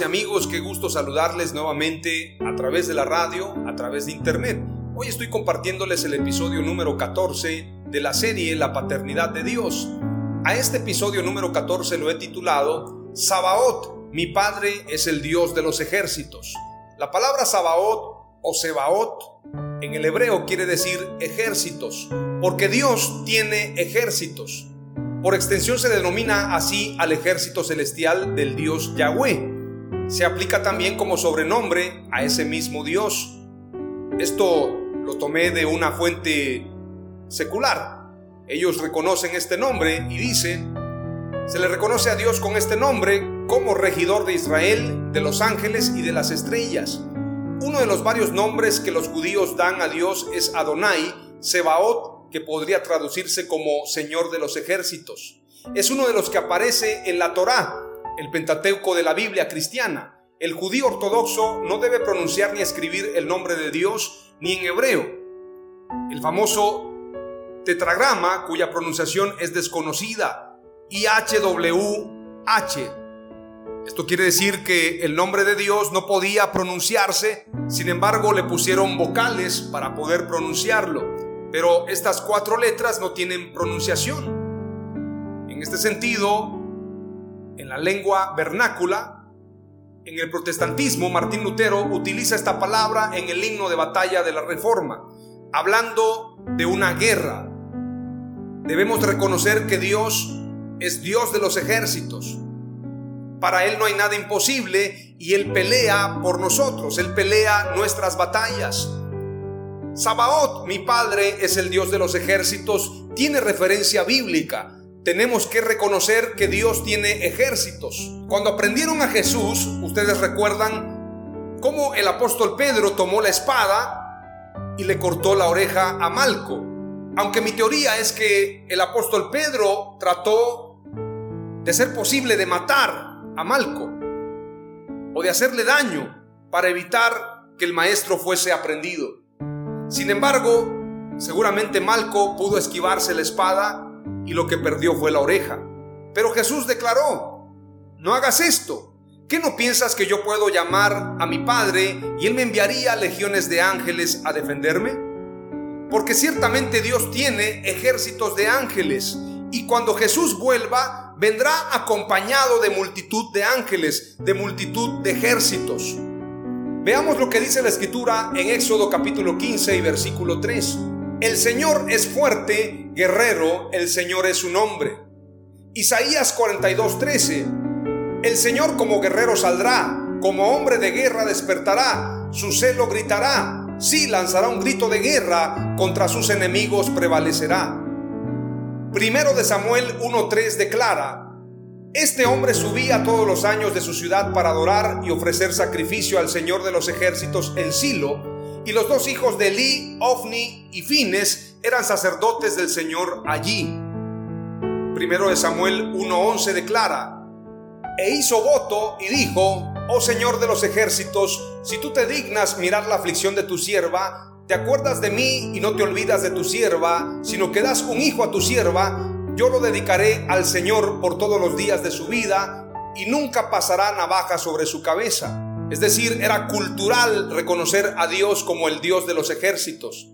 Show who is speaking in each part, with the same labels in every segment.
Speaker 1: Y amigos, qué gusto saludarles nuevamente a través de la radio, a través de internet. Hoy estoy compartiéndoles el episodio número 14 de la serie La Paternidad de Dios. A este episodio número 14 lo he titulado Sabaot, mi Padre es el Dios de los ejércitos. La palabra Sabaot o Sebaot en el hebreo quiere decir ejércitos, porque Dios tiene ejércitos. Por extensión se denomina así al ejército celestial del Dios Yahweh. Se aplica también como sobrenombre a ese mismo Dios. Esto lo tomé de una fuente secular. Ellos reconocen este nombre y dicen, se le reconoce a Dios con este nombre como regidor de Israel, de los ángeles y de las estrellas. Uno de los varios nombres que los judíos dan a Dios es Adonai, Sebaot que podría traducirse como Señor de los ejércitos. Es uno de los que aparece en la Torá, el Pentateuco de la Biblia cristiana. El judío ortodoxo no debe pronunciar ni escribir el nombre de Dios ni en hebreo. El famoso tetragrama, cuya pronunciación es desconocida, IHWH. Esto quiere decir que el nombre de Dios no podía pronunciarse, sin embargo le pusieron vocales para poder pronunciarlo pero estas cuatro letras no tienen pronunciación. En este sentido, en la lengua vernácula, en el protestantismo, Martín Lutero utiliza esta palabra en el himno de batalla de la Reforma, hablando de una guerra. Debemos reconocer que Dios es Dios de los ejércitos. Para Él no hay nada imposible y Él pelea por nosotros, Él pelea nuestras batallas. Sabaoth, mi padre, es el Dios de los ejércitos, tiene referencia bíblica. Tenemos que reconocer que Dios tiene ejércitos. Cuando aprendieron a Jesús, ustedes recuerdan cómo el apóstol Pedro tomó la espada y le cortó la oreja a Malco. Aunque mi teoría es que el apóstol Pedro trató de ser posible de matar a Malco o de hacerle daño para evitar que el maestro fuese aprendido. Sin embargo, seguramente Malco pudo esquivarse la espada y lo que perdió fue la oreja. Pero Jesús declaró, no hagas esto. ¿Qué no piensas que yo puedo llamar a mi Padre y Él me enviaría legiones de ángeles a defenderme? Porque ciertamente Dios tiene ejércitos de ángeles y cuando Jesús vuelva vendrá acompañado de multitud de ángeles, de multitud de ejércitos. Veamos lo que dice la escritura en Éxodo capítulo 15 y versículo 3. El Señor es fuerte, guerrero, el Señor es su nombre. Isaías 42, 13. El Señor como guerrero saldrá, como hombre de guerra despertará, su celo gritará, sí lanzará un grito de guerra, contra sus enemigos prevalecerá. Primero de Samuel 1.3 declara, este hombre subía todos los años de su ciudad para adorar y ofrecer sacrificio al Señor de los ejércitos en Silo, y los dos hijos de Eli, Ofni y Fines eran sacerdotes del Señor allí. Primero de Samuel 1:11 declara, e hizo voto y dijo, oh Señor de los ejércitos, si tú te dignas mirar la aflicción de tu sierva, te acuerdas de mí y no te olvidas de tu sierva, sino que das un hijo a tu sierva, yo lo dedicaré al Señor por todos los días de su vida y nunca pasará navaja sobre su cabeza. Es decir, era cultural reconocer a Dios como el Dios de los ejércitos.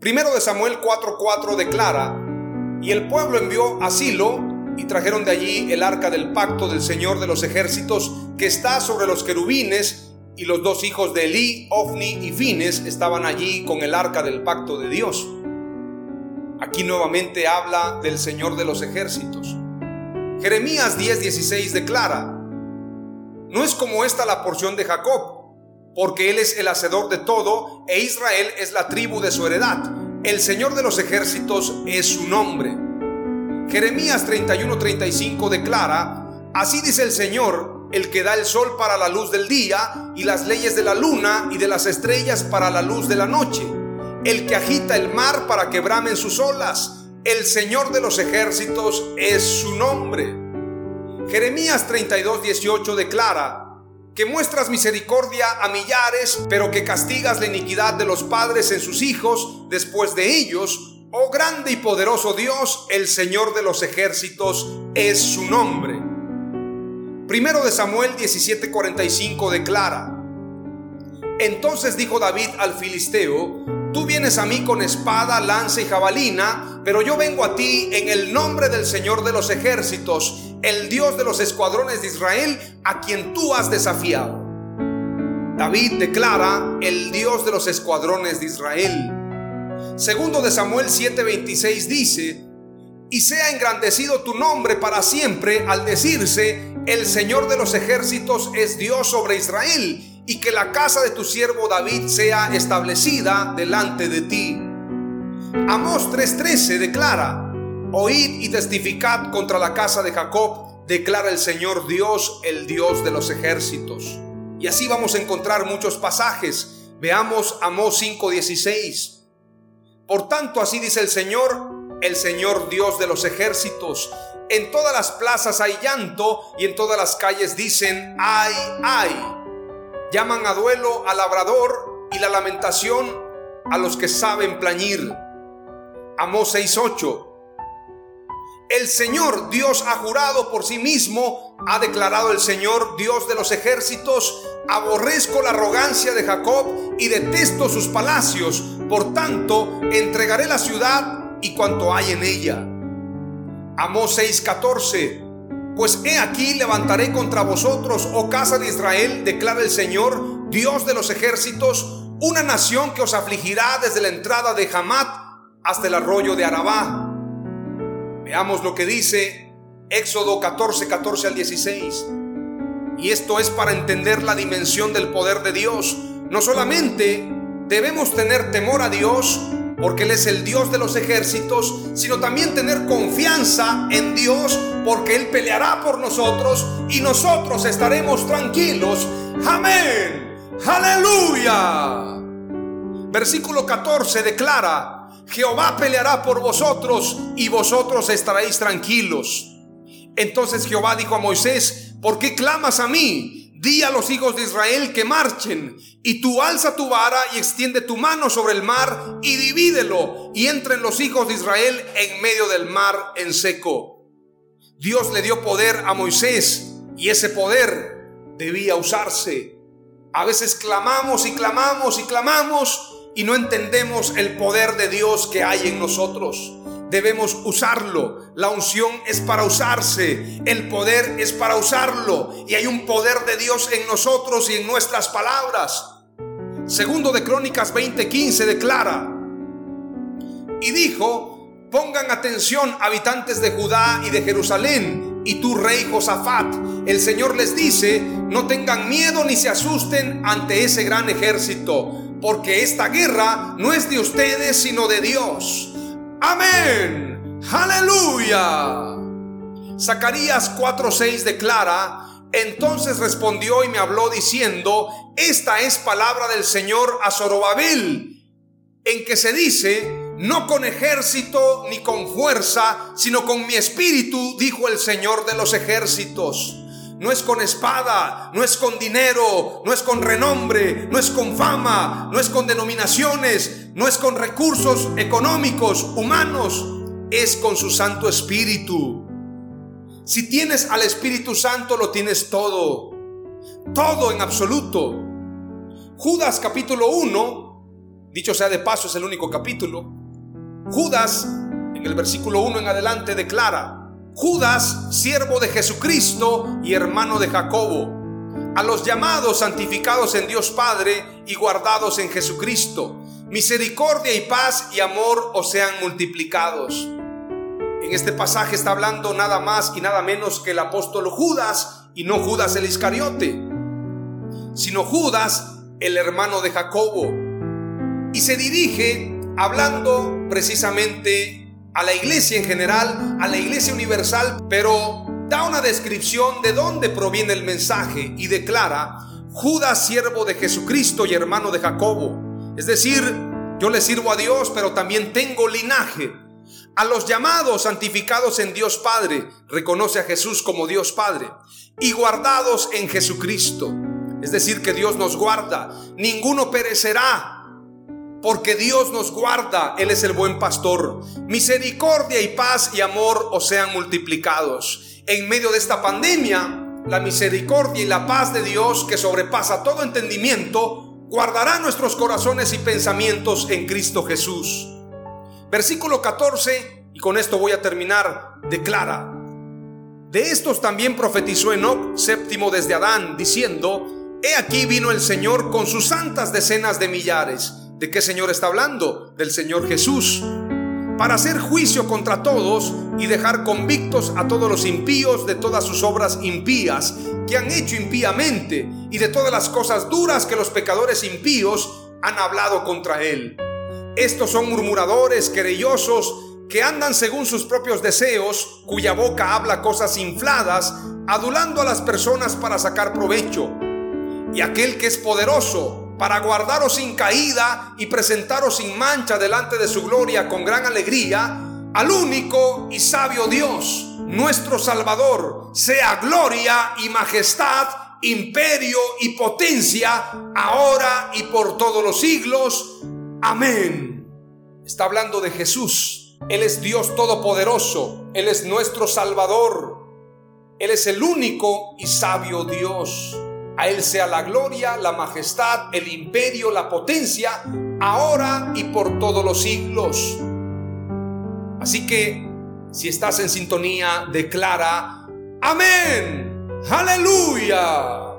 Speaker 1: Primero de Samuel 4:4 declara, y el pueblo envió a Silo y trajeron de allí el arca del pacto del Señor de los ejércitos que está sobre los querubines y los dos hijos de Elí, Ofni y Fines estaban allí con el arca del pacto de Dios. Aquí nuevamente habla del Señor de los ejércitos. Jeremías 10:16 declara, no es como esta la porción de Jacob, porque él es el hacedor de todo e Israel es la tribu de su heredad. El Señor de los ejércitos es su nombre. Jeremías 31:35 declara, así dice el Señor, el que da el sol para la luz del día y las leyes de la luna y de las estrellas para la luz de la noche, el que agita el mar para que bramen sus olas, el Señor de los ejércitos es su nombre. Jeremías 32, 18 declara que muestras misericordia a millares, pero que castigas la iniquidad de los padres en sus hijos después de ellos. Oh grande y poderoso Dios, el Señor de los ejércitos es su nombre. Primero de Samuel 17:45 declara, entonces dijo David al filisteo, tú vienes a mí con espada, lanza y jabalina, pero yo vengo a ti en el nombre del Señor de los ejércitos, el Dios de los escuadrones de Israel, a quien tú has desafiado. David declara el Dios de los escuadrones de Israel. Segundo de Samuel 7:26 dice, y sea engrandecido tu nombre para siempre al decirse, el Señor de los ejércitos es Dios sobre Israel, y que la casa de tu siervo David sea establecida delante de ti. Amós 3:13 declara, Oíd y testificad contra la casa de Jacob, declara el Señor Dios, el Dios de los ejércitos. Y así vamos a encontrar muchos pasajes. Veamos Amós 5:16. Por tanto, así dice el Señor, el Señor Dios de los ejércitos. En todas las plazas hay llanto y en todas las calles dicen, ay, ay. Llaman a duelo al labrador y la lamentación a los que saben plañir. Amós 6:8. El Señor Dios ha jurado por sí mismo, ha declarado el Señor Dios de los ejércitos, aborrezco la arrogancia de Jacob y detesto sus palacios, por tanto entregaré la ciudad y cuanto hay en ella. Amós 6:14 Pues he aquí levantaré contra vosotros, oh casa de Israel, declara el Señor, Dios de los ejércitos, una nación que os afligirá desde la entrada de Hamat hasta el arroyo de Arabá Veamos lo que dice Éxodo 14, 14 al 16. Y esto es para entender la dimensión del poder de Dios. No solamente debemos tener temor a Dios, porque Él es el Dios de los ejércitos, sino también tener confianza en Dios, porque Él peleará por nosotros y nosotros estaremos tranquilos. Amén. Aleluya. Versículo 14 declara, Jehová peleará por vosotros y vosotros estaréis tranquilos. Entonces Jehová dijo a Moisés, ¿por qué clamas a mí? Di a los hijos de Israel que marchen, y tú alza tu vara y extiende tu mano sobre el mar y divídelo, y entren los hijos de Israel en medio del mar en seco. Dios le dio poder a Moisés, y ese poder debía usarse. A veces clamamos y clamamos y clamamos, y no entendemos el poder de Dios que hay en nosotros. Debemos usarlo. La unción es para usarse. El poder es para usarlo. Y hay un poder de Dios en nosotros y en nuestras palabras. Segundo de Crónicas 20:15 declara. Y dijo, pongan atención habitantes de Judá y de Jerusalén y tu rey Josafat. El Señor les dice, no tengan miedo ni se asusten ante ese gran ejército porque esta guerra no es de ustedes, sino de Dios. Amén. Aleluya. Zacarías 4:6 declara, entonces respondió y me habló diciendo, esta es palabra del Señor a Zorobabel, en que se dice, no con ejército ni con fuerza, sino con mi espíritu, dijo el Señor de los ejércitos no es con espada, no es con dinero, no es con renombre, no es con fama, no es con denominaciones, no es con recursos económicos, humanos, es con su Santo Espíritu. Si tienes al Espíritu Santo, lo tienes todo. Todo en absoluto. Judas capítulo 1, dicho sea de paso, es el único capítulo. Judas, en el versículo 1 en adelante, declara, Judas, siervo de Jesucristo y hermano de Jacobo, a los llamados, santificados en Dios Padre y guardados en Jesucristo, misericordia y paz y amor os sean multiplicados. En este pasaje está hablando nada más y nada menos que el apóstol Judas y no Judas el Iscariote, sino Judas el hermano de Jacobo. Y se dirige hablando precisamente a la iglesia en general, a la iglesia universal, pero da una descripción de dónde proviene el mensaje y declara, Judas siervo de Jesucristo y hermano de Jacobo. Es decir, yo le sirvo a Dios, pero también tengo linaje a los llamados santificados en Dios Padre, reconoce a Jesús como Dios Padre, y guardados en Jesucristo. Es decir, que Dios nos guarda. Ninguno perecerá, porque Dios nos guarda. Él es el buen pastor. Misericordia y paz y amor os sean multiplicados. En medio de esta pandemia, la misericordia y la paz de Dios, que sobrepasa todo entendimiento, guardará nuestros corazones y pensamientos en Cristo Jesús. Versículo 14, y con esto voy a terminar, declara, de estos también profetizó Enoch, séptimo desde Adán, diciendo, He aquí vino el Señor con sus santas decenas de millares. ¿De qué Señor está hablando? Del Señor Jesús. Para hacer juicio contra todos y dejar convictos a todos los impíos de todas sus obras impías que han hecho impíamente y de todas las cosas duras que los pecadores impíos han hablado contra él. Estos son murmuradores, querellosos, que andan según sus propios deseos, cuya boca habla cosas infladas, adulando a las personas para sacar provecho. Y aquel que es poderoso para guardaros sin caída y presentaros sin mancha delante de su gloria con gran alegría, al único y sabio Dios, nuestro Salvador, sea gloria y majestad, imperio y potencia, ahora y por todos los siglos. Amén. Está hablando de Jesús. Él es Dios Todopoderoso. Él es nuestro Salvador. Él es el único y sabio Dios. A Él sea la gloria, la majestad, el imperio, la potencia, ahora y por todos los siglos. Así que, si estás en sintonía, declara, amén, aleluya.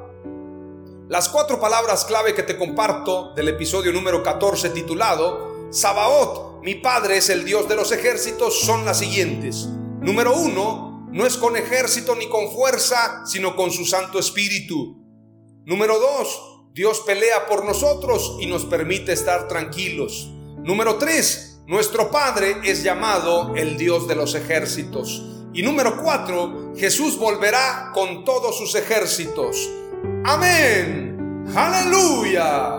Speaker 1: Las cuatro palabras clave que te comparto del episodio número 14 titulado Sabaoth, mi Padre es el Dios de los ejércitos, son las siguientes. Número uno, no es con ejército ni con fuerza, sino con su Santo Espíritu. Número dos, Dios pelea por nosotros y nos permite estar tranquilos. Número tres, nuestro Padre es llamado el Dios de los ejércitos. Y número cuatro, Jesús volverá con todos sus ejércitos. Amén. Aleluya.